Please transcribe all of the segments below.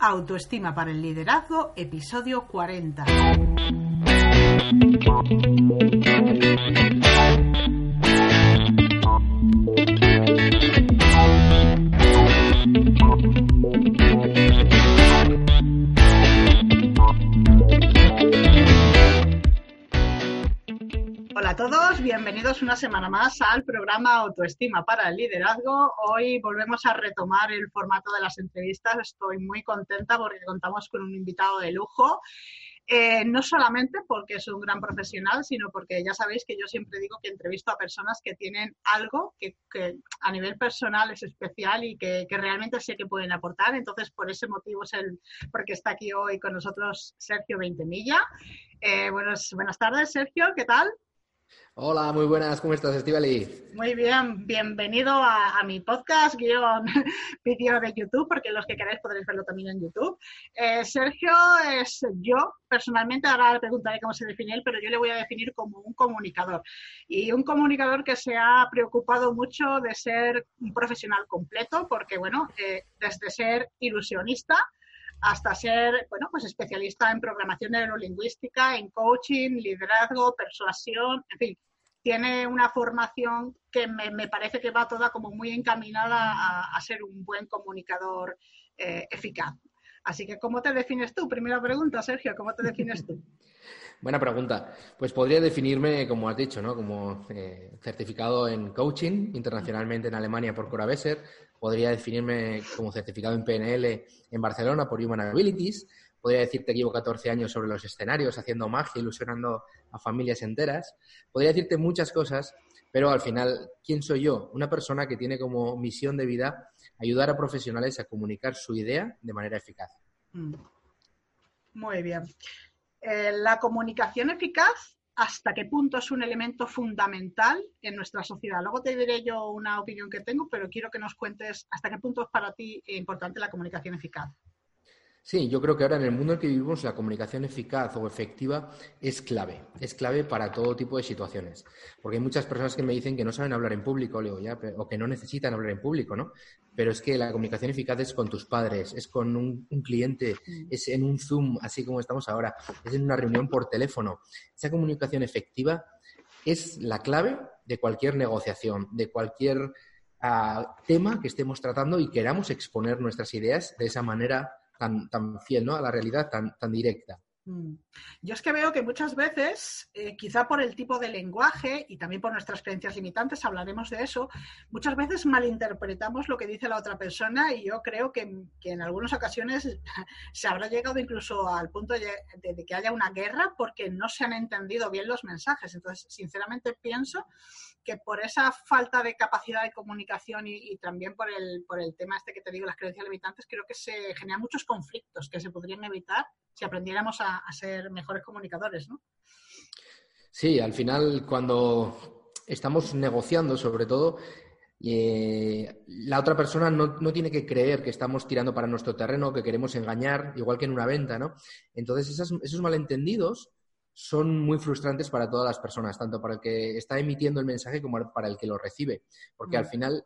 Autoestima para el Liderazgo, episodio 40. Bienvenidos una semana más al programa Autoestima para el Liderazgo. Hoy volvemos a retomar el formato de las entrevistas. Estoy muy contenta porque contamos con un invitado de lujo. Eh, no solamente porque es un gran profesional, sino porque ya sabéis que yo siempre digo que entrevisto a personas que tienen algo que, a nivel personal es especial y que, realmente sé que pueden aportar. Entonces, por ese motivo es el porque está aquí hoy con nosotros Sergio Veintemilla. Eh, buenas, buenas tardes, Sergio, ¿qué tal? Hola, muy buenas, ¿cómo estás, Estivali? Muy bien, bienvenido a, mi podcast, guion vídeo de YouTube, porque los que queráis podréis verlo también en YouTube. Eh, Sergio es yo, personalmente, ahora le preguntaré cómo se define él, pero yo le voy a definir como un comunicador. Y un comunicador que se ha preocupado mucho de ser un profesional completo, porque, bueno, eh, desde ser ilusionista, hasta ser, bueno, pues especialista en programación neurolingüística, en coaching, liderazgo, persuasión, en fin, tiene una formación que me, parece que va toda como muy encaminada a, ser un buen comunicador eh, eficaz. Así que, ¿cómo te defines tú? Primera pregunta, Sergio, ¿cómo te defines tú? Buena pregunta. Pues podría definirme, como has dicho, ¿no? como eh, certificado en coaching internacionalmente en Alemania por Cora Besser, podría definirme como certificado en PNL en Barcelona por Human Abilities, podría decirte que llevo 14 años sobre los escenarios haciendo magia, ilusionando a familias enteras, podría decirte muchas cosas, pero al final, ¿quién soy yo? Una persona que tiene como misión de vida ayudar a profesionales a comunicar su idea de manera eficaz. Mm. Muy bien. Eh, la comunicación eficaz hasta qué punto es un elemento fundamental en nuestra sociedad. Luego te diré yo una opinión que tengo, pero quiero que nos cuentes hasta qué punto es para ti importante la comunicación eficaz. Sí, yo creo que ahora en el mundo en que vivimos la comunicación eficaz o efectiva es clave, es clave para todo tipo de situaciones. Porque hay muchas personas que me dicen que no saben hablar en público, ya, o que no necesitan hablar en público, ¿no? Pero es que la comunicación eficaz es con tus padres, es con un, cliente, mm. es en un Zoom, así como estamos ahora, es en una reunión por teléfono. Esa comunicación efectiva es la clave de cualquier negociación, de cualquier ah, tema que estemos tratando y queramos exponer nuestras ideas de esa manera tan, tan fiel ¿no? a la realidad, tan, tan directa. Mm. Yo es que veo que muchas veces, eh, quizá por el tipo de lenguaje y también por nuestras creencias limitantes, hablaremos de eso, muchas veces malinterpretamos lo que dice la otra persona y yo creo que, en algunas ocasiones se habrá llegado incluso al punto de, que haya una guerra porque no se han entendido bien los mensajes. Entonces, sinceramente pienso que por esa falta de capacidad de comunicación y, también por el, por el tema este que te digo, las creencias limitantes, creo que se generan muchos conflictos que se podrían evitar si aprendiéramos a, ser mejores comunicadores, ¿no? Sí, al final cuando estamos negociando sobre todo, eh, la otra persona no, no, tiene que creer que estamos tirando para nuestro terreno, que queremos engañar, igual que en una venta, ¿no? Entonces, esos malentendidos son muy frustrantes para todas las personas, tanto para el que está emitiendo el mensaje como para el que lo recibe, porque al mm. final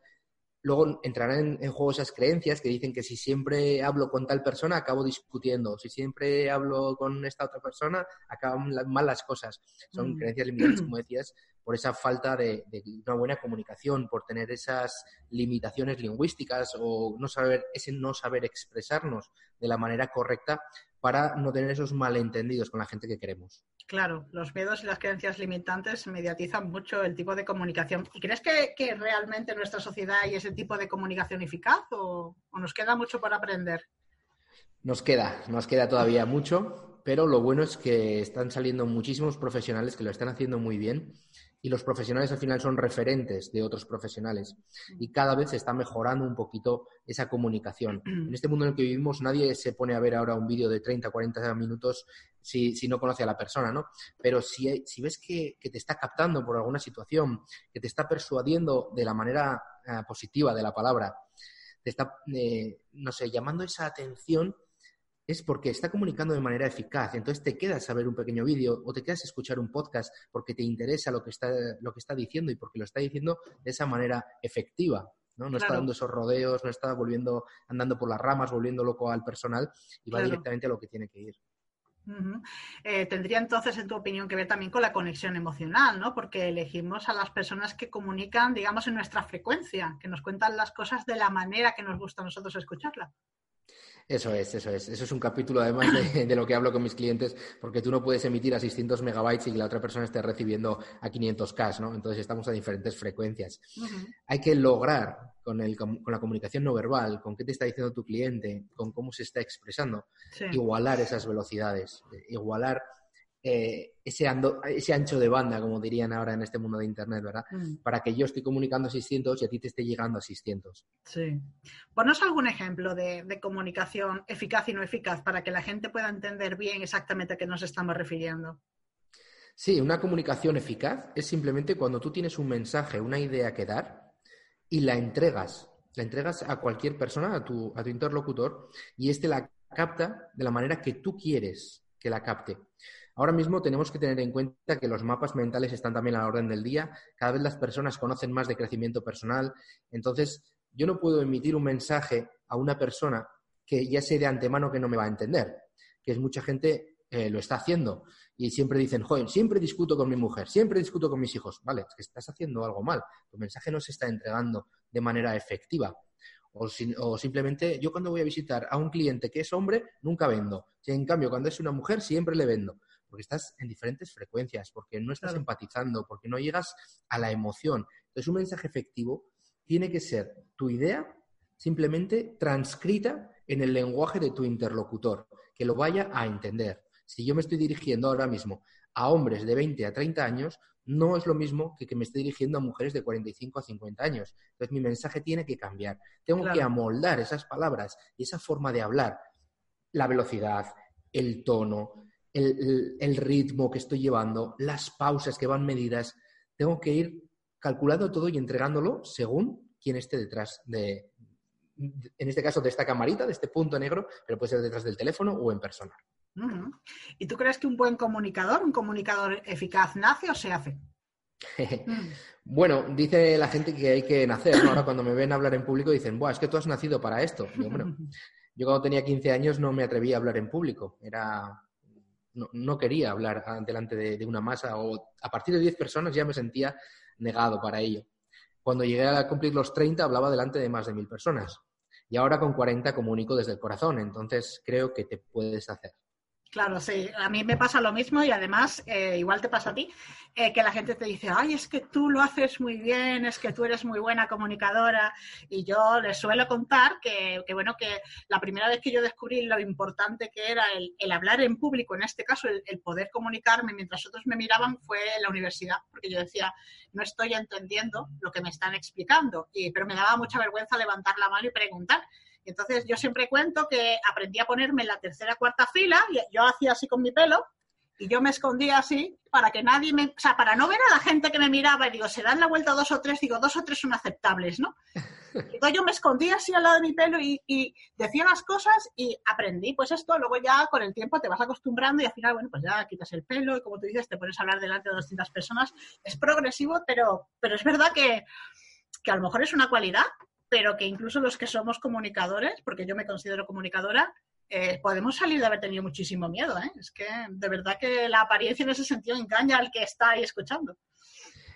luego entrarán en, juego esas creencias que dicen que si siempre hablo con tal persona acabo discutiendo, si siempre hablo con esta otra persona acaban mal las cosas. Son mm. creencias limitantes, como decías, por esa falta de, de, una buena comunicación, por tener esas limitaciones lingüísticas o no saber, ese no saber expresarnos de la manera correcta para no tener esos malentendidos con la gente que queremos. Claro, los miedos y las creencias limitantes mediatizan mucho el tipo de comunicación. ¿Y crees que, realmente en nuestra sociedad hay ese tipo de comunicación eficaz o, o nos queda mucho por aprender? Nos queda, nos queda todavía mucho, pero lo bueno es que están saliendo muchísimos profesionales que lo están haciendo muy bien y los profesionales al final son referentes de otros profesionales y cada vez se está mejorando un poquito esa comunicación. En este mundo en el que vivimos nadie se pone a ver ahora un vídeo de 30, 40 minutos si, no conoce a la persona, ¿no? Pero si, si ves que, te está captando por alguna situación, que te está persuadiendo de la manera eh, positiva de la palabra, te está, eh, no sé, llamando esa atención, es porque está comunicando de manera eficaz. Entonces te quedas a ver un pequeño vídeo o te quedas a escuchar un podcast porque te interesa lo que está, lo que está diciendo y porque lo está diciendo de esa manera efectiva. ¿no? No está dando esos rodeos, no está volviendo, andando por las ramas, volviendo loco al personal y va directamente a lo que tiene que ir. Eh, tendría entonces, en tu opinión, que ver también con la conexión emocional, ¿no? Porque elegimos a las personas que comunican, digamos, en nuestra frecuencia, que nos cuentan las cosas de la manera que nos gusta a nosotros escucharla. Eso es, eso es. Eso es un capítulo además de, lo que hablo con mis clientes, porque tú no puedes emitir a 600 megabytes y que la otra persona esté recibiendo a 500K, ¿no? Entonces estamos a diferentes frecuencias. Hay que lograr con, el, con, la comunicación no verbal, con qué te está diciendo tu cliente, con cómo se está expresando, igualar esas velocidades, igualar eh, ese, ese ancho de banda, como dirían ahora en este mundo de Internet, ¿verdad? Mm. Para que yo esté comunicando a 600 y a ti te esté llegando a 600. Sí. Ponos algún ejemplo de, comunicación eficaz y no eficaz para que la gente pueda entender bien exactamente a qué nos estamos refiriendo. Sí, una comunicación eficaz es simplemente cuando tú tienes un mensaje, una idea que dar y la entregas. La entregas a cualquier persona, a tu, a tu interlocutor, y éste la capta de la manera que tú quieres que la capte. Ahora mismo tenemos que tener en cuenta que los mapas mentales están también a la orden del día. Cada vez las personas conocen más de crecimiento personal. Entonces, yo no puedo emitir un mensaje a una persona que ya sé de antemano que no me va a entender, que es mucha gente eh, lo está haciendo y siempre dicen, joder, siempre discuto con mi mujer, siempre discuto con mis hijos. Vale, es que estás haciendo algo mal. Tu mensaje no se está entregando de manera efectiva. O, o, simplemente yo cuando voy a visitar a un cliente que es hombre, nunca vendo. En cambio, cuando es una mujer, siempre le vendo porque estás en diferentes frecuencias, porque no estás empatizando, porque no llegas a la emoción. Entonces, un mensaje efectivo tiene que ser tu idea simplemente transcrita en el lenguaje de tu interlocutor, que lo vaya a entender. Si yo me estoy dirigiendo ahora mismo a hombres de 20 a 30 años, no es lo mismo que que me estoy dirigiendo a mujeres de 45 a 50 años. Entonces mi mensaje tiene que cambiar. Tengo que amoldar esas palabras y esa forma de hablar, la velocidad, el tono, el, ritmo que estoy llevando, las pausas que van medidas. Tengo que ir calculando todo y entregándolo según quien esté detrás de, en este caso, de esta camarita, de este punto negro, pero puede ser detrás del teléfono o en persona. ¿Y tú crees que un buen comunicador, un comunicador eficaz, nace o se hace? bueno, dice la gente que hay que nacer. Ahora cuando me ven hablar en público dicen, Buah, es que tú has nacido para esto. yo cuando tenía 15 años no me atreví a hablar en público. Era no, quería hablar delante de, una masa o a partir de 10 personas ya me sentía negado para ello. Cuando llegué a cumplir los 30 hablaba delante de más de mil personas y ahora con 40 comunico desde el corazón, entonces creo que te puedes hacer. Claro, sí, a mí me pasa lo mismo y además, eh, igual te pasa a ti, eh, que la gente te dice, ay, es que tú lo haces muy bien, es que tú eres muy buena comunicadora. Y yo les suelo contar que, bueno, que la primera vez que yo descubrí lo importante que era el, hablar en público, en este caso, el, poder comunicarme mientras otros me miraban, fue en la universidad, porque yo decía, no estoy entendiendo lo que me están explicando, y, pero me daba mucha vergüenza levantar la mano y preguntar. Entonces yo siempre cuento que aprendí a ponerme en la tercera cuarta fila, y yo hacía así con mi pelo, y yo me escondía así para que nadie me, o sea, para no ver a la gente que me miraba y digo, se dan la vuelta dos o tres, digo, dos o tres son aceptables, ¿no? Entonces yo me escondía así al lado de mi pelo y, y, decía las cosas y aprendí, pues esto, luego ya con el tiempo te vas acostumbrando y al final, bueno, pues ya quitas el pelo y como tú dices, te pones a hablar delante de 200 personas. Es progresivo, pero, pero es verdad que, que a lo mejor es una cualidad, pero que incluso los que somos comunicadores, porque yo me considero comunicadora, eh, podemos salir de haber tenido muchísimo miedo. ¿eh? Es que de verdad que la apariencia en ese sentido engaña al que está ahí escuchando.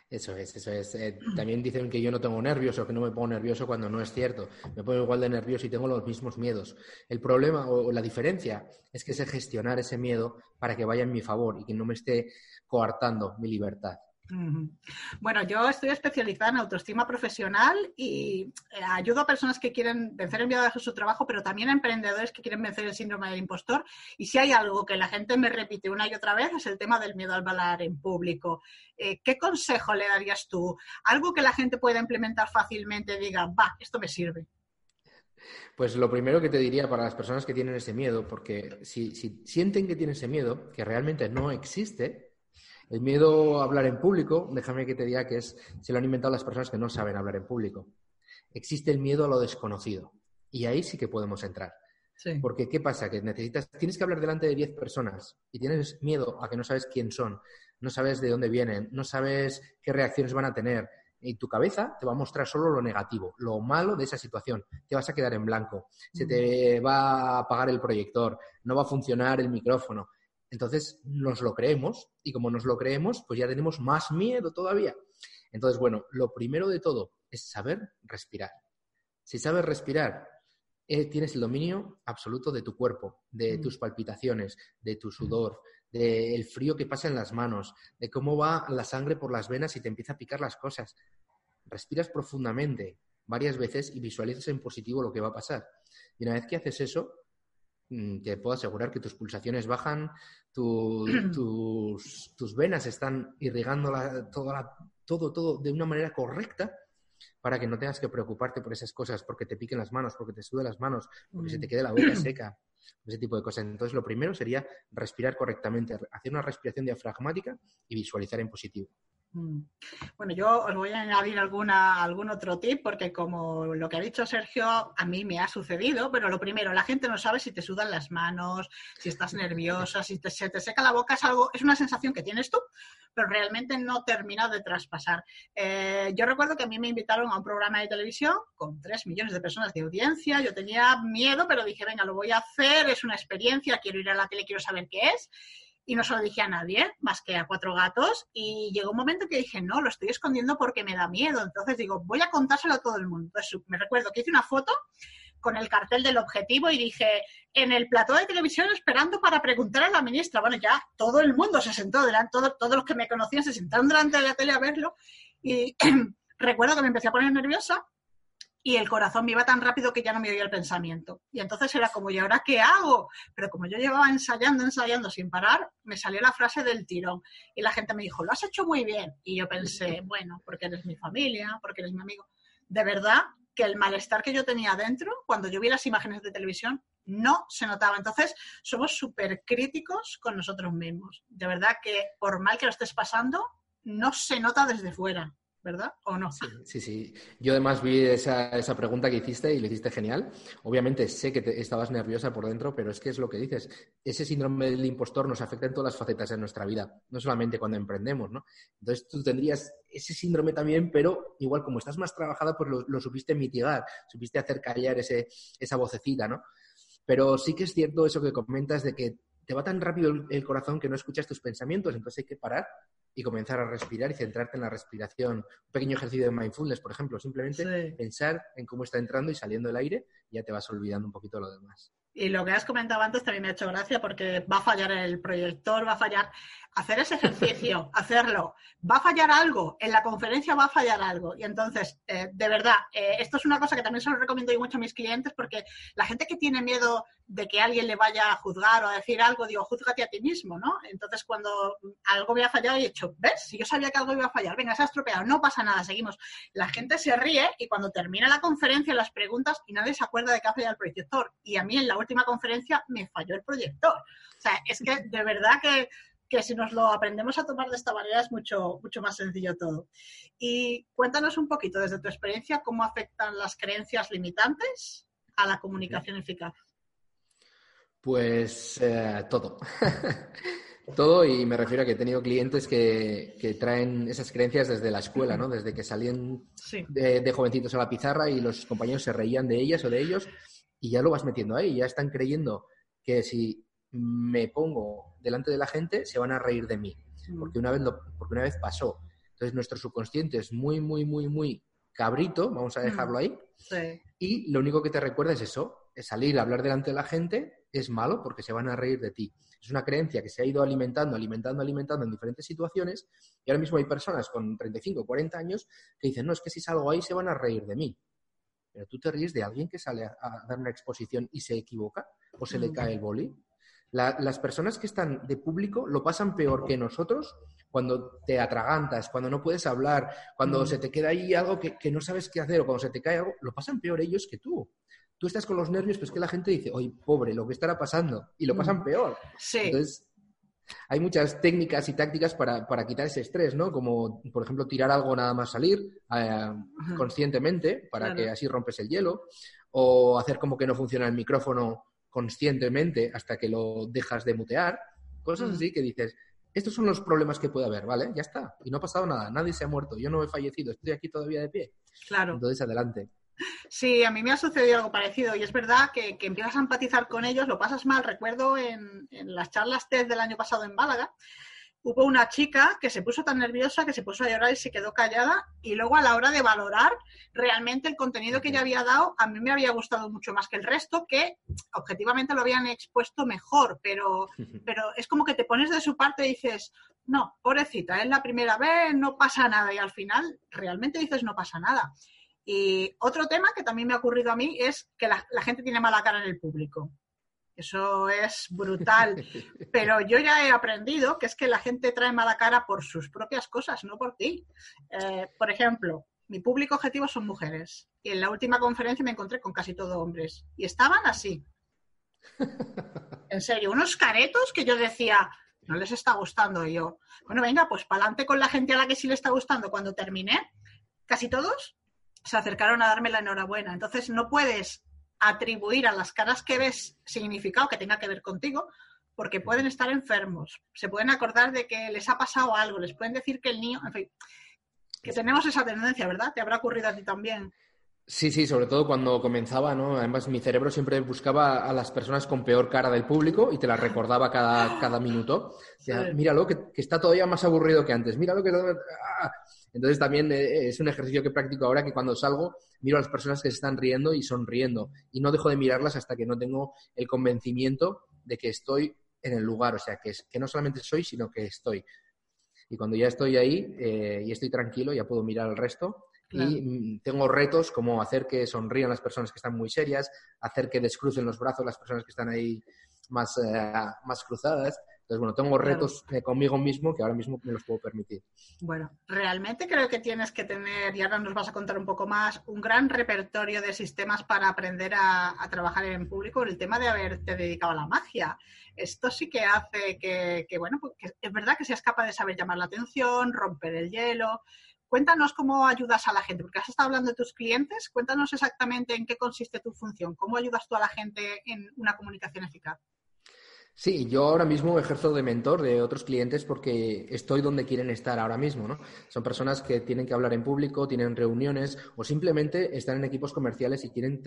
Eso es, eso es. Eh, también dicen que yo no tengo nervios o que no me pongo nervioso cuando no es cierto. Me pongo igual de nervioso y tengo los mismos miedos. El problema o la diferencia es que sé gestionar ese miedo para que vaya en mi favor y que no me esté coartando mi libertad. Bueno, yo estoy especializada en autoestima profesional y eh, ayudo a personas que quieren vencer el miedo a su trabajo, pero también a emprendedores que quieren vencer el síndrome del impostor. Y si hay algo que la gente me repite una y otra vez es el tema del miedo al hablar en público. Eh, ¿Qué consejo le darías tú? Algo que la gente pueda implementar fácilmente, diga, va, esto me sirve. Pues lo primero que te diría para las personas que tienen ese miedo, porque si, si sienten que tienen ese miedo, que realmente no existe, el miedo a hablar en público, déjame que te diga que es, se lo han inventado las personas que no saben hablar en público. Existe el miedo a lo desconocido. Y ahí sí que podemos entrar. Porque, ¿qué pasa? Que necesitas, tienes que hablar delante de 10 personas y tienes miedo a que no sabes quién son, no sabes de dónde vienen, no sabes qué reacciones van a tener, y tu cabeza te va a mostrar solo lo negativo, lo malo de esa situación. Te vas a quedar en blanco, se te va a apagar el proyector, no va a funcionar el micrófono. Entonces nos lo creemos y como nos lo creemos, pues ya tenemos más miedo todavía. Entonces, bueno, lo primero de todo es saber respirar. Si sabes respirar, eh, tienes el dominio absoluto de tu cuerpo, de mm. tus palpitaciones, de tu sudor, del frío que pasa en las manos, de cómo va la sangre por las venas y te empieza a picar las cosas. Respiras profundamente varias veces y visualizas en positivo lo que va a pasar. Y una vez que haces eso, mm, te puedo asegurar que tus pulsaciones bajan, tus, tus, venas están irrigando todo, todo de una manera correcta para que no tengas que preocuparte por esas cosas, porque te piquen las manos, porque te suden las manos, porque se te mm. quede la boca seca, ese tipo de cosas. Entonces, lo primero sería respirar correctamente, hacer una respiración diafragmática y visualizar en positivo. Mm. Bueno, yo os voy a añadir alguna, algún otro tip porque como lo que ha dicho Sergio, a mí me ha sucedido, pero lo primero, la gente no sabe si te sudan las manos, si estás nerviosa, si te, se te seca la boca, es algo, es una sensación que tienes tú, pero realmente no termina de traspasar. Eh, yo recuerdo que a mí me invitaron a un programa de televisión con tres millones de personas de audiencia, yo tenía miedo, pero dije, venga, lo voy a hacer, es una experiencia, quiero ir a la tele, quiero saber qué es y no se lo dije a nadie, más que a cuatro gatos. Y llegó un momento que dije, no, lo estoy escondiendo porque me da miedo. Entonces digo, voy a contárselo a todo el mundo. Entonces me recuerdo que hice una foto con el cartel del objetivo y dije, en el plató de televisión esperando para preguntar a la ministra. Bueno, ya todo el mundo se sentó, delante, todo, todos los que me conocían se sentaron delante de la tele a verlo. Y recuerdo que me empecé a poner nerviosa y el corazón me iba tan rápido que ya no me oía el pensamiento. Y entonces era como, ¿y ahora qué hago? Pero como yo llevaba ensayando, ensayando sin parar, me salió la frase del tirón. Y la gente me dijo, lo has hecho muy bien. Y yo pensé, bueno, porque eres mi familia, porque eres mi amigo. De verdad que el malestar que yo tenía dentro, cuando yo vi las imágenes de televisión, no se notaba. Entonces, somos súper críticos con nosotros mismos. De verdad que por mal que lo estés pasando, no se nota desde fuera. ¿Verdad? ¿O no? Sí, sí. Yo además vi esa, esa, pregunta que hiciste y lo hiciste genial. Obviamente sé que estabas nerviosa por dentro, pero es que es lo que dices. Ese síndrome del impostor nos afecta en todas las facetas de nuestra vida, no solamente cuando emprendemos, ¿no? Entonces tú tendrías ese síndrome también, pero igual como estás más trabajada, pues lo, supiste mitigar, supiste hacer callar ese, esa vocecita, ¿no? Pero sí que es cierto eso que comentas de que te va tan rápido el corazón que no escuchas tus pensamientos, entonces hay que parar y comenzar a respirar y centrarte en la respiración. Un pequeño ejercicio de mindfulness, por ejemplo, simplemente pensar en cómo está entrando y saliendo el aire y ya te vas olvidando un poquito lo demás. Y lo que has comentado antes también me ha hecho gracia porque va a fallar el proyector, va a fallar. Hacer ese ejercicio, hacerlo, va a fallar algo, en la conferencia va a fallar algo. Y entonces, eh, de verdad, eh, esto es una cosa que también se lo recomiendo yo mucho a mis clientes porque la gente que tiene miedo de que alguien le vaya a juzgar o a decir algo, digo, juzgate a ti mismo, ¿no? Entonces, cuando algo me ha fallado, he dicho, ¿ves? Si yo sabía que algo iba a fallar, venga, se ha estropeado, no pasa nada, seguimos. La gente se ríe y cuando termina la conferencia, las preguntas y nadie se acuerda de que ha fallado el proyector. Y a mí en la última conferencia me falló el proyector. O sea, es que de verdad que, si nos lo aprendemos a tomar de esta manera es mucho, mucho más sencillo todo. Y cuéntanos un poquito desde tu experiencia cómo afectan las creencias limitantes a la comunicación eficaz. Pues eh, todo. todo y me refiero a que he tenido clientes que, que, traen esas creencias desde la escuela, ¿no? Desde que salían de, de, jovencitos a la pizarra y los compañeros se reían de ellas o de ellos y ya lo vas metiendo ahí, ya están creyendo que si me pongo delante de la gente se van a reír de mí, mm. porque una vez, porque una vez pasó. Entonces nuestro subconsciente es muy, muy, muy, muy cabrito, vamos a dejarlo mm. ahí, y lo único que te recuerda es eso, es salir a hablar delante de la gente es malo porque se van a reír de ti. Es una creencia que se ha ido alimentando, alimentando, alimentando en diferentes situaciones y ahora mismo hay personas con 35 o 40 años que dicen, no, es que si salgo ahí se van a reír de mí pero tú te ríes de alguien que sale a, dar una exposición y se equivoca o se le cae el boli. las personas que están de público lo pasan peor que nosotros cuando te atragantas, cuando no puedes hablar, cuando mm. se te queda ahí algo que, no sabes qué hacer o cuando se te cae algo, lo pasan peor ellos que tú. Tú estás con los nervios, pues que la gente dice, oye, pobre, lo que estará pasando, y lo mm. pasan peor. Sí. Entonces, hay muchas técnicas y tácticas para, quitar ese estrés, ¿no? Como, por ejemplo, tirar algo nada más salir eh, conscientemente para que así rompes el hielo, o hacer como que no funciona el micrófono conscientemente hasta que lo dejas de mutear, cosas así que dices, Estos son los problemas que puede haber, ¿vale? Ya está. Y no ha pasado nada. Nadie se ha muerto. Yo no he fallecido. Estoy aquí todavía de pie. Claro. Entonces, adelante. Sí, a mí me ha sucedido algo parecido y es verdad que, empiezas a empatizar con ellos, lo pasas mal. Recuerdo en, en las charlas TED del año pasado en Málaga, hubo una chica que se puso tan nerviosa que se puso a llorar y se quedó callada y luego a la hora de valorar realmente el contenido que ella había dado, a mí me había gustado mucho más que el resto, que objetivamente lo habían expuesto mejor, pero, pero es como que te pones de su parte y dices, no, pobrecita, es la primera vez, no pasa nada y al final realmente dices no pasa nada. Y otro tema que también me ha ocurrido a mí es que la, la gente tiene mala cara en el público. Eso es brutal. Pero yo ya he aprendido que es que la gente trae mala cara por sus propias cosas, no por ti. Eh, por ejemplo, mi público objetivo son mujeres. Y en la última conferencia me encontré con casi todo hombres. Y estaban así. En serio, unos caretos que yo decía, no les está gustando. Y yo, bueno, venga, pues para adelante con la gente a la que sí le está gustando. Cuando terminé, casi todos se acercaron a darme la enhorabuena. Entonces, no puedes atribuir a las caras que ves significado que tenga que ver contigo, porque pueden estar enfermos, se pueden acordar de que les ha pasado algo, les pueden decir que el niño, en fin, que tenemos esa tendencia, ¿verdad? ¿Te habrá ocurrido a ti también? Sí, sí, sobre todo cuando comenzaba, ¿no? Además, mi cerebro siempre buscaba a las personas con peor cara del público y te las recordaba cada, cada minuto. Míralo, que, que, está todavía más aburrido que antes. Míralo que... ¡Ah! Entonces también eh, es un ejercicio que practico ahora que cuando salgo miro a las personas que se están riendo y sonriendo y no dejo de mirarlas hasta que no tengo el convencimiento de que estoy en el lugar, o sea, que, es, que no solamente soy, sino que estoy. Y cuando ya estoy ahí eh, y estoy tranquilo, ya puedo mirar al resto y mm, tengo retos como hacer que sonrían las personas que están muy serias, hacer que descrucen los brazos las personas que están ahí más, eh, más cruzadas. Entonces, bueno, tengo retos eh, conmigo mismo que ahora mismo me los puedo permitir. Bueno, realmente creo que tienes que tener, y ahora nos vas a contar un poco más, un gran repertorio de sistemas para aprender a, trabajar en público el tema de haberte dedicado a la magia. Esto sí que hace que, bueno, pues es verdad que seas capaz de saber llamar la atención, romper el hielo. Cuéntanos cómo ayudas a la gente, porque has estado hablando de tus clientes. Cuéntanos exactamente en qué consiste tu función, cómo ayudas tú a la gente en una comunicación eficaz. Sí, yo ahora mismo ejerzo de mentor de otros clientes porque estoy donde quieren estar ahora mismo, ¿no? Son personas que tienen que hablar en público, tienen reuniones o simplemente están en equipos comerciales y quieren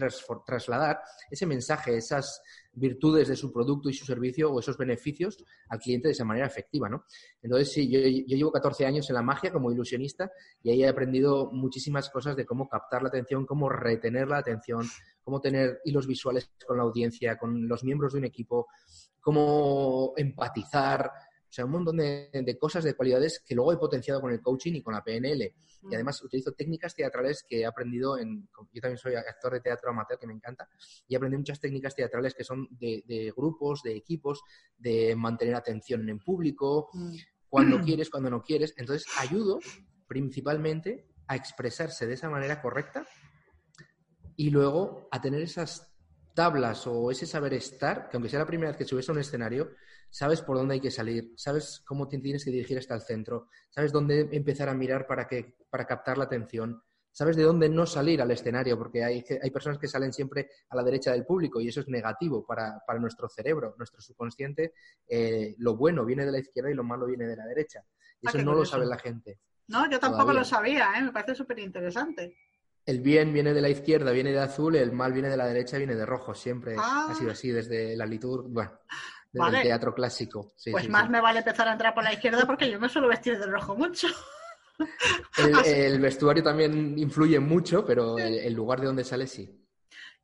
trasladar ese mensaje, esas virtudes de su producto y su servicio o esos beneficios al cliente de esa manera efectiva, ¿no? Entonces, sí, yo, yo llevo 14 años en la magia como ilusionista y ahí he aprendido muchísimas cosas de cómo captar la atención, cómo retener la atención, cómo tener hilos visuales con la audiencia, con los miembros de un equipo, cómo empatizar, o sea, un montón de, cosas, de cualidades que luego he potenciado con el coaching y con la PNL. Y mm. además utilizo técnicas teatrales que he aprendido en... Yo también soy actor de teatro amateur, que me encanta, y aprendí muchas técnicas teatrales que son de, grupos, de equipos, de mantener atención en público, mm. cuando quieres, cuando no quieres. Entonces, ayudo principalmente a expresarse de esa manera correcta y luego a tener esas tablas o ese saber estar, que aunque sea la primera vez que subes a un escenario, sabes por dónde hay que salir, sabes cómo te tienes que dirigir hasta el centro, sabes dónde empezar a mirar para, que, para captar la atención, sabes de dónde no salir al escenario, porque hay, hay personas que salen siempre a la derecha del público y eso es negativo para, nuestro cerebro, nuestro subconsciente. Eh, lo bueno viene de la izquierda y lo malo viene de la derecha. Y ah, eso no lo sabe la gente. No, yo tampoco lo sabía, ¿eh? me parece súper interesante el bien viene de la izquierda, viene de azul, el mal viene de la derecha, viene de rojo. Siempre ha sido ah. así desde la liturgia, bueno, desde el teatro clásico. pues más me vale empezar a entrar por la izquierda porque yo me suelo vestir de rojo mucho. El, vestuario también influye mucho, pero el lugar de donde sale sí.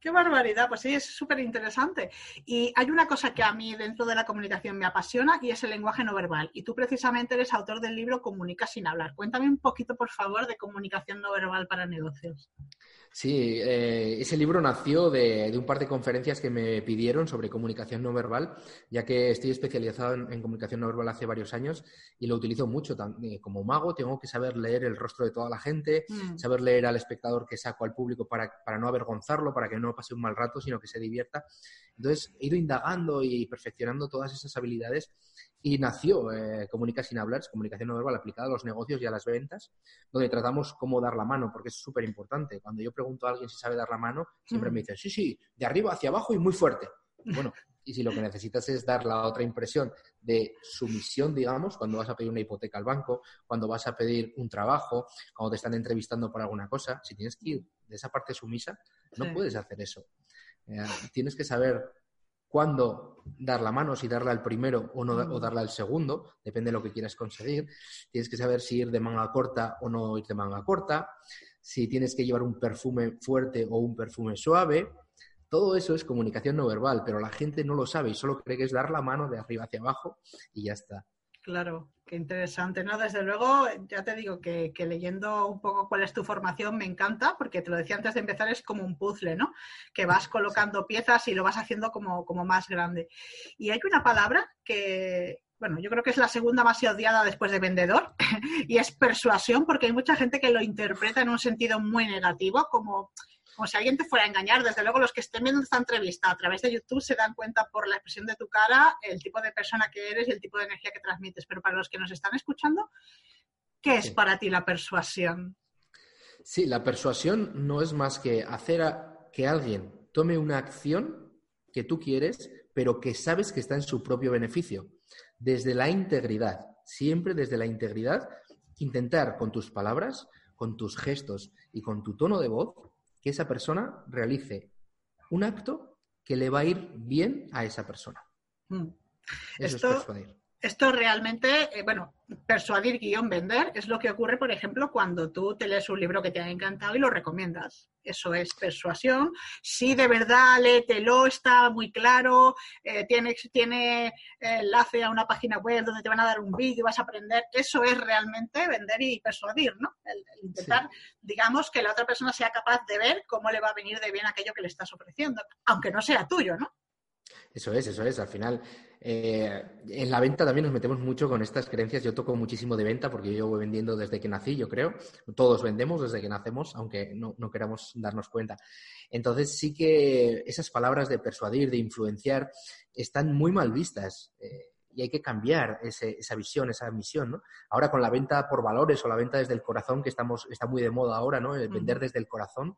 Qué barbaridad, pues sí, es súper interesante. Y hay una cosa que a mí dentro de la comunicación me apasiona y es el lenguaje no verbal. Y tú precisamente eres autor del libro Comunica sin hablar. Cuéntame un poquito, por favor, de comunicación no verbal para negocios. Sí, eh, ese libro nació de, un par de conferencias que me pidieron sobre comunicación no verbal, ya que estoy especializado en, comunicación no verbal hace varios años y lo utilizo mucho. Eh, como mago tengo que saber leer el rostro de toda la gente, mm. saber leer al espectador que saco al público para, para no avergonzarlo, para que no pase un mal rato, sino que se divierta. Entonces he ido indagando y perfeccionando todas esas habilidades y nació eh, Comunica sin hablar, es comunicación no verbal aplicada a los negocios y a las ventas, donde tratamos cómo dar la mano, porque es súper importante. Cuando yo pregunto a alguien si sabe dar la mano, siempre me dicen, sí, sí, de arriba hacia abajo y muy fuerte. Bueno, Y si lo que necesitas es dar la otra impresión de sumisión, digamos, cuando vas a pedir una hipoteca al banco, cuando vas a pedir un trabajo, cuando te están entrevistando por alguna cosa, si tienes que ir de esa parte sumisa, no puedes hacer eso. Eh, tienes que saber cuándo dar la mano, si darla al primero o, no, o darla al segundo, depende de lo que quieras conseguir. Tienes que saber si ir de manga corta o no ir de manga corta, si tienes que llevar un perfume fuerte o un perfume suave. Todo eso es comunicación no verbal, pero la gente no lo sabe y solo cree que es dar la mano de arriba hacia abajo y ya está. Claro, qué interesante. No, desde luego, ya te digo que, leyendo un poco cuál es tu formación me encanta, porque te lo decía antes de empezar, es como un puzzle, ¿no? Que vas colocando piezas y lo vas haciendo como, como más grande. Y hay una palabra que, bueno, yo creo que es la segunda más odiada después de vendedor, y es persuasión, porque hay mucha gente que lo interpreta en un sentido muy negativo, como como si alguien te fuera a engañar. Desde luego, los que estén viendo esta entrevista a través de YouTube se dan cuenta por la expresión de tu cara el tipo de persona que eres y el tipo de energía que transmites. Pero para los que nos están escuchando, ¿qué es para ti la persuasión? Sí, la persuasión no es más que hacer que alguien tome una acción que tú quieres, pero que sabes que está en su propio beneficio. Desde la integridad, siempre desde la integridad, intentar con tus palabras, con tus gestos y con tu tono de voz que esa persona realice un acto que le va a ir bien a esa persona. Mm. Eso es persuadir. Esto realmente, eh, bueno, persuadir guion vender es lo que ocurre, por ejemplo, cuando tú te lees un libro que te ha encantado y lo recomiendas. Eso es persuasión. Si de verdad léetelo, está muy claro, eh, tiene, tiene enlace a una página web donde te van a dar un vídeo y vas a aprender. Eso es realmente vender y persuadir, ¿no? El, intentar, digamos, que la otra persona sea capaz de ver cómo le va a venir de bien aquello que le estás ofreciendo, aunque no sea tuyo, ¿no? Eso es, eso es. Al final, eh, en la venta también nos metemos mucho con estas creencias. Yo toco muchísimo de venta porque yo voy vendiendo desde que nací, yo creo. Todos vendemos desde que nacemos, aunque no, queramos darnos cuenta. Entonces sí que esas palabras de persuadir, de influenciar, están muy mal vistas. Eh, y hay que cambiar esa visión, esa misión, ¿no? Ahora con la venta por valores o la venta desde el corazón, que estamos, está muy de moda ahora, ¿no? El vender desde el corazón,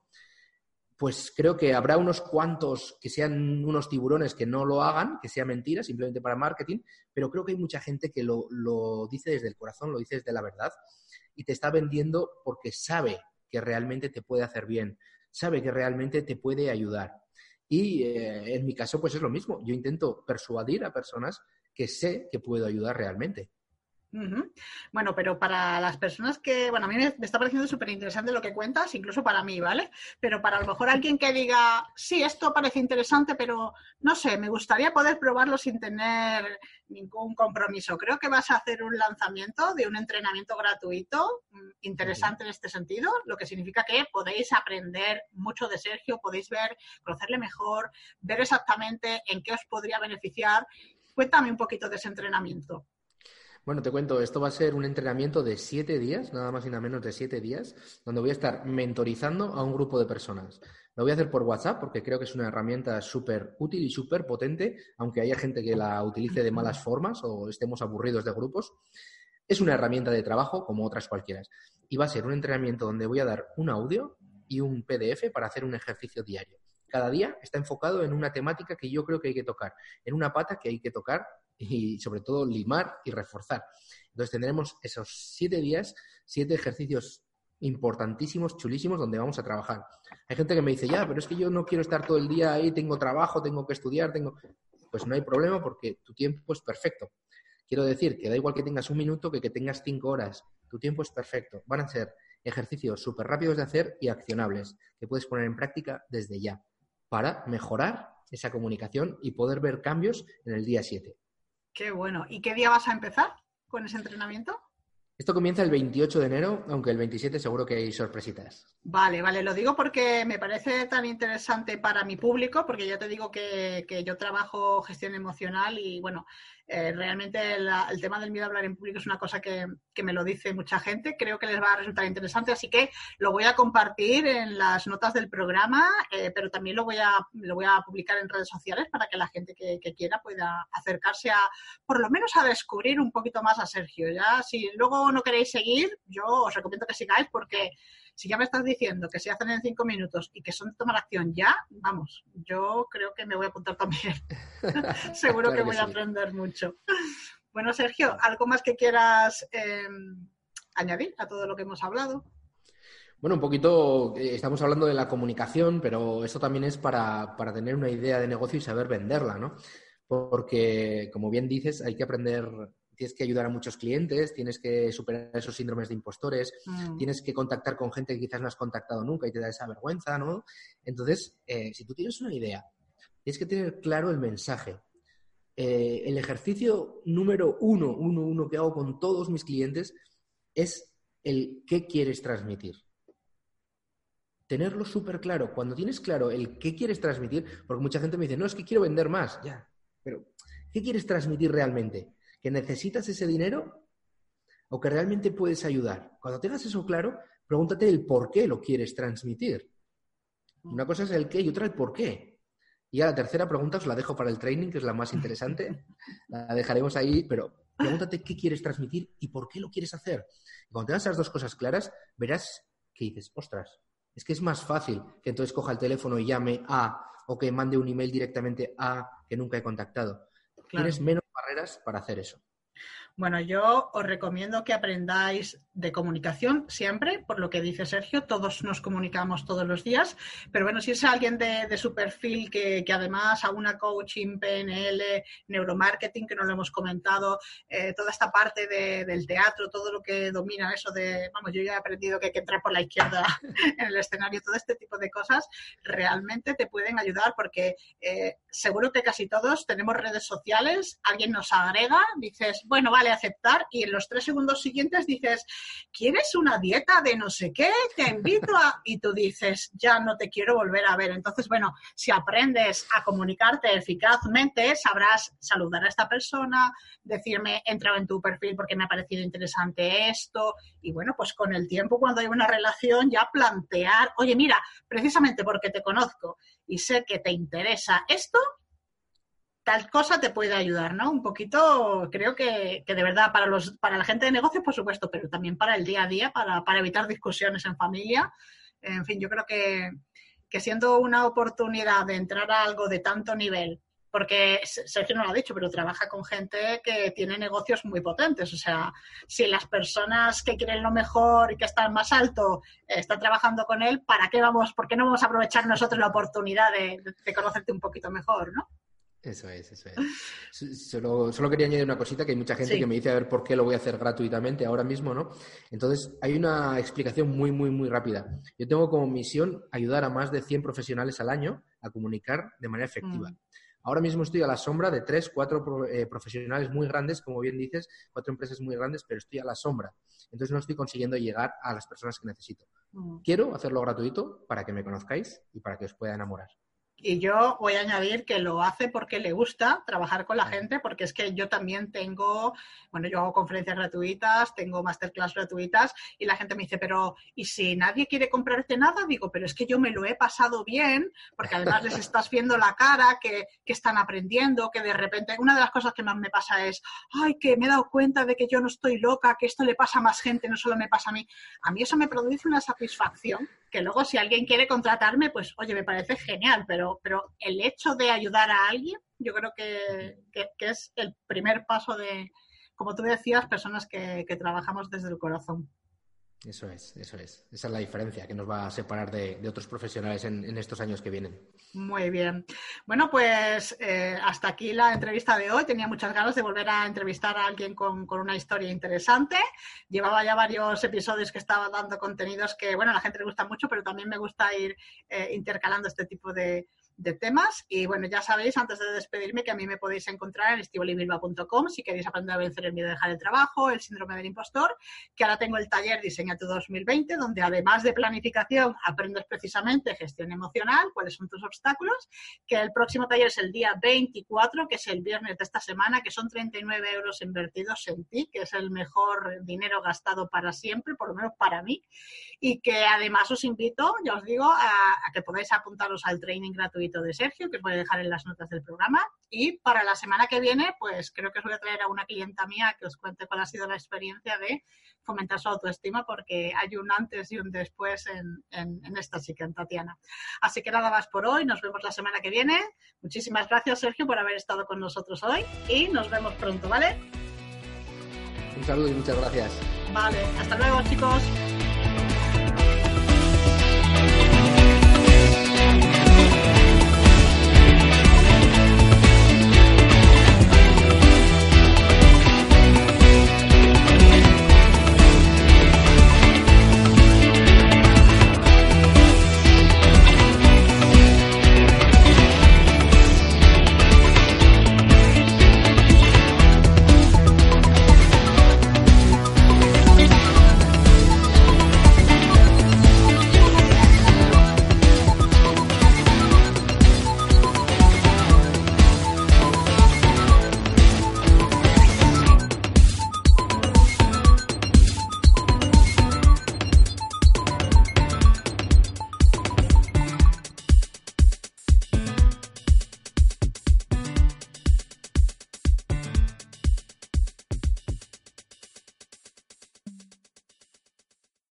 pues creo que habrá unos cuantos que sean unos tiburones que no lo hagan, que sea mentira, simplemente para marketing, pero creo que hay mucha gente que lo, dice desde el corazón, lo dice desde la verdad y te está vendiendo porque sabe que realmente te puede hacer bien, sabe que realmente te puede ayudar. Y eh, en mi caso, pues es lo mismo. Yo intento persuadir a personas que sé que puedo ayudar realmente. Bueno, pero para las personas que, bueno, a mí me, está pareciendo súper interesante lo que cuentas, incluso para mí, ¿vale? Pero para a lo mejor alguien que diga, sí, esto parece interesante, pero no sé, me gustaría poder probarlo sin tener ningún compromiso. Creo que vas a hacer un lanzamiento de un entrenamiento gratuito mm, interesante en este sentido, lo que significa que podéis aprender mucho de Sergio, podéis ver, conocerle mejor, ver exactamente en qué os podría beneficiar. Cuéntame un poquito de ese entrenamiento. Bueno, te cuento, esto va a ser un entrenamiento de siete días, nada más y nada menos de siete días, donde voy a estar mentorizando a un grupo de personas. Lo voy a hacer por WhatsApp porque creo que es una herramienta súper útil y súper potente, aunque haya gente que la utilice de malas formas o estemos aburridos de grupos. Es una herramienta de trabajo como otras cualquiera. Y va a ser un entrenamiento donde voy a dar un audio y un PDF para hacer un ejercicio diario. Cada día está enfocado en una temática que yo creo que hay que tocar, en una pata que hay que tocar y sobre todo limar y reforzar. Entonces tendremos esos siete días, siete ejercicios importantísimos, chulísimos, donde vamos a trabajar. Hay gente que me dice, ya, pero es que yo no quiero estar todo el día ahí, tengo trabajo, tengo que estudiar, tengo... Pues no hay problema porque tu tiempo es perfecto. Quiero decir que da igual que tengas un minuto que que tengas cinco horas. Tu tiempo es perfecto. Van a ser ejercicios súper rápidos de hacer y accionables que puedes poner en práctica desde ya para mejorar esa comunicación y poder ver cambios en el día 7. Qué bueno. ¿Y qué día vas a empezar con ese entrenamiento? Esto comienza el 28 de enero, aunque el 27 seguro que hay sorpresitas. Vale, vale, lo digo porque me parece tan interesante para mi público, porque ya te digo que, que yo trabajo gestión emocional y bueno, eh, realmente el tema del miedo a hablar en público es una cosa que, me lo dice mucha gente. Creo que les va a resultar interesante, así que lo voy a compartir en las notas del programa, eh, pero también lo voy, a, lo voy a publicar en redes sociales para que la gente que, quiera pueda acercarse a, por lo menos a descubrir un poquito más a Sergio. Ya, si luego no queréis seguir, yo os recomiendo que sigáis porque Si ya me estás diciendo que se hacen en cinco minutos y que son de tomar acción ya, vamos, yo creo que me voy a apuntar también. Seguro que, voy a aprender mucho. Bueno, Sergio, ¿algo más que quieras em, añadir a todo lo que hemos hablado? Bueno, un poquito, eh, estamos hablando de la comunicación, pero eso también es para, para, tener una idea de negocio y saber venderla, ¿no? Porque, como bien dices, hay que aprender, tienes que ayudar a muchos clientes, tienes que superar esos síndromes de impostores, mm. tienes que contactar con gente que quizás no has contactado nunca y te da esa vergüenza, ¿no? Entonces, eh, si tú tienes una idea, tienes que tener claro el mensaje. Eh, el ejercicio número uno, uno, uno que hago con todos mis clientes es el qué quieres transmitir tenerlo súper claro. Cuando tienes claro el qué quieres transmitir, porque mucha gente me dice, no, es que quiero vender más, ya, pero ¿qué quieres transmitir realmente? ¿Que necesitas ese dinero o que realmente puedes ayudar? Cuando tengas eso claro, pregúntate el por qué lo quieres transmitir. Una cosa es el qué y otra el por qué. Y a la tercera pregunta os la dejo para el training, que es la más interesante. La dejaremos ahí, pero pregúntate qué quieres transmitir y por qué lo quieres hacer. Y cuando tengas esas dos cosas claras, verás que dices, ostras, es que es más fácil que entonces coja el teléfono y llame a o que mande un email directamente a que nunca he contactado. Tienes menos barreras para hacer eso. Bueno, yo os recomiendo que aprendáis de comunicación siempre, por lo que dice Sergio, todos nos comunicamos todos los días, pero bueno, si es alguien de, su perfil que, además a una coaching, PNL, neuromarketing, que no lo hemos comentado, eh, toda esta parte del teatro, todo lo que domina eso de, vamos, yo ya he aprendido que hay que entrar por la izquierda en el escenario, todo este tipo de cosas, realmente te pueden ayudar porque eh, seguro que casi todos tenemos redes sociales, alguien nos agrega, dices, bueno, vale, aceptar y en los tres segundos siguientes dices, ¿quieres una dieta de no sé qué? Te invito a... Y tú dices, ya no te quiero volver a ver. Entonces, bueno, si aprendes a comunicarte eficazmente, sabrás saludar a esta persona, decirme, he entrado en tu perfil porque me ha parecido interesante esto. Y bueno, pues con el tiempo, cuando hay una relación, ya plantear, oye, mira, precisamente porque te conozco y sé que te interesa esto, tal cosa te puede ayudar, ¿no? Un poquito, creo que, de verdad, para, los, para la gente de negocios, por supuesto, pero también para el día a día, para, evitar discusiones en familia. En fin, yo creo que, que siendo una oportunidad de entrar a algo de tanto nivel, porque Sergio no lo ha dicho, pero trabaja con gente que tiene negocios muy potentes. O sea, si las personas que quieren lo mejor y que están más alto eh, están trabajando con él, ¿para qué vamos? ¿Por qué no vamos a aprovechar nosotros la oportunidad de, de conocerte un poquito mejor, no? Eso es, eso es. Solo, solo, quería añadir una cosita que hay mucha gente que me dice a ver por qué lo voy a hacer gratuitamente ahora mismo, ¿no? Entonces, hay una explicación muy, muy, muy rápida. Yo tengo como misión ayudar a más de 100 profesionales al año a comunicar de manera efectiva. Mm. Ahora mismo estoy a la sombra de tres, cuatro eh, profesionales muy grandes, como bien dices, cuatro empresas muy grandes, pero estoy a la sombra. Entonces no estoy consiguiendo llegar a las personas que necesito. Mm. Quiero hacerlo gratuito para que me conozcáis y para que os pueda enamorar. Y yo voy a añadir que lo hace porque le gusta trabajar con la gente, porque es que yo también tengo, bueno, yo hago conferencias gratuitas, tengo masterclass gratuitas y la gente me dice, pero ¿y si nadie quiere comprarte nada? Digo, pero es que yo me lo he pasado bien, porque además les estás viendo la cara, que, que están aprendiendo, que de repente, una de las cosas que más me pasa es, ay, que me he dado cuenta de que yo no estoy loca, que esto le pasa a más gente, no solo me pasa a mí. A mí eso me produce una satisfacción que luego si alguien quiere contratarme, pues oye, me parece genial, pero, pero el hecho de ayudar a alguien, yo creo que, es el primer paso de, como tú decías, personas que trabajamos desde el corazón. Eso es, eso es. Esa es la diferencia que nos va a separar de, otros profesionales en, estos años que vienen. Muy bien. Bueno, pues eh, hasta aquí la entrevista de hoy. Tenía muchas ganas de volver a entrevistar a alguien con, una historia interesante. Llevaba ya varios episodios que estaba dando contenidos que, bueno, a la gente le gusta mucho, pero también me gusta ir eh, intercalando este tipo de, de temas. Y bueno, ya sabéis, antes de despedirme, que a mí me podéis encontrar en estivolibilba.com si queréis aprender a vencer el miedo de dejar el trabajo, el síndrome del impostor, que ahora tengo el taller Diseña tu 2020, donde además de planificación, aprendes precisamente gestión emocional, cuáles son tus obstáculos, que el próximo taller es el día 24, que es el viernes de esta semana, que son 39 euros invertidos en ti, que es el mejor dinero gastado para siempre, por lo menos para mí, y que además os invito, ya os digo, a, a que podáis apuntaros al training gratuito de Sergio, que puede dejar en las notas del programa. Y para la semana que viene, pues creo que os voy a traer a una clienta mía que os cuente cuál ha sido la experiencia de fomentar su autoestima, porque hay un antes y un después en, en esta chica, en Tatiana. Así que nada más por hoy, nos vemos la semana que viene. Muchísimas gracias, Sergio, por haber estado con nosotros hoy y nos vemos pronto, ¿vale? Un saludo y muchas gracias. Vale, hasta luego, chicos.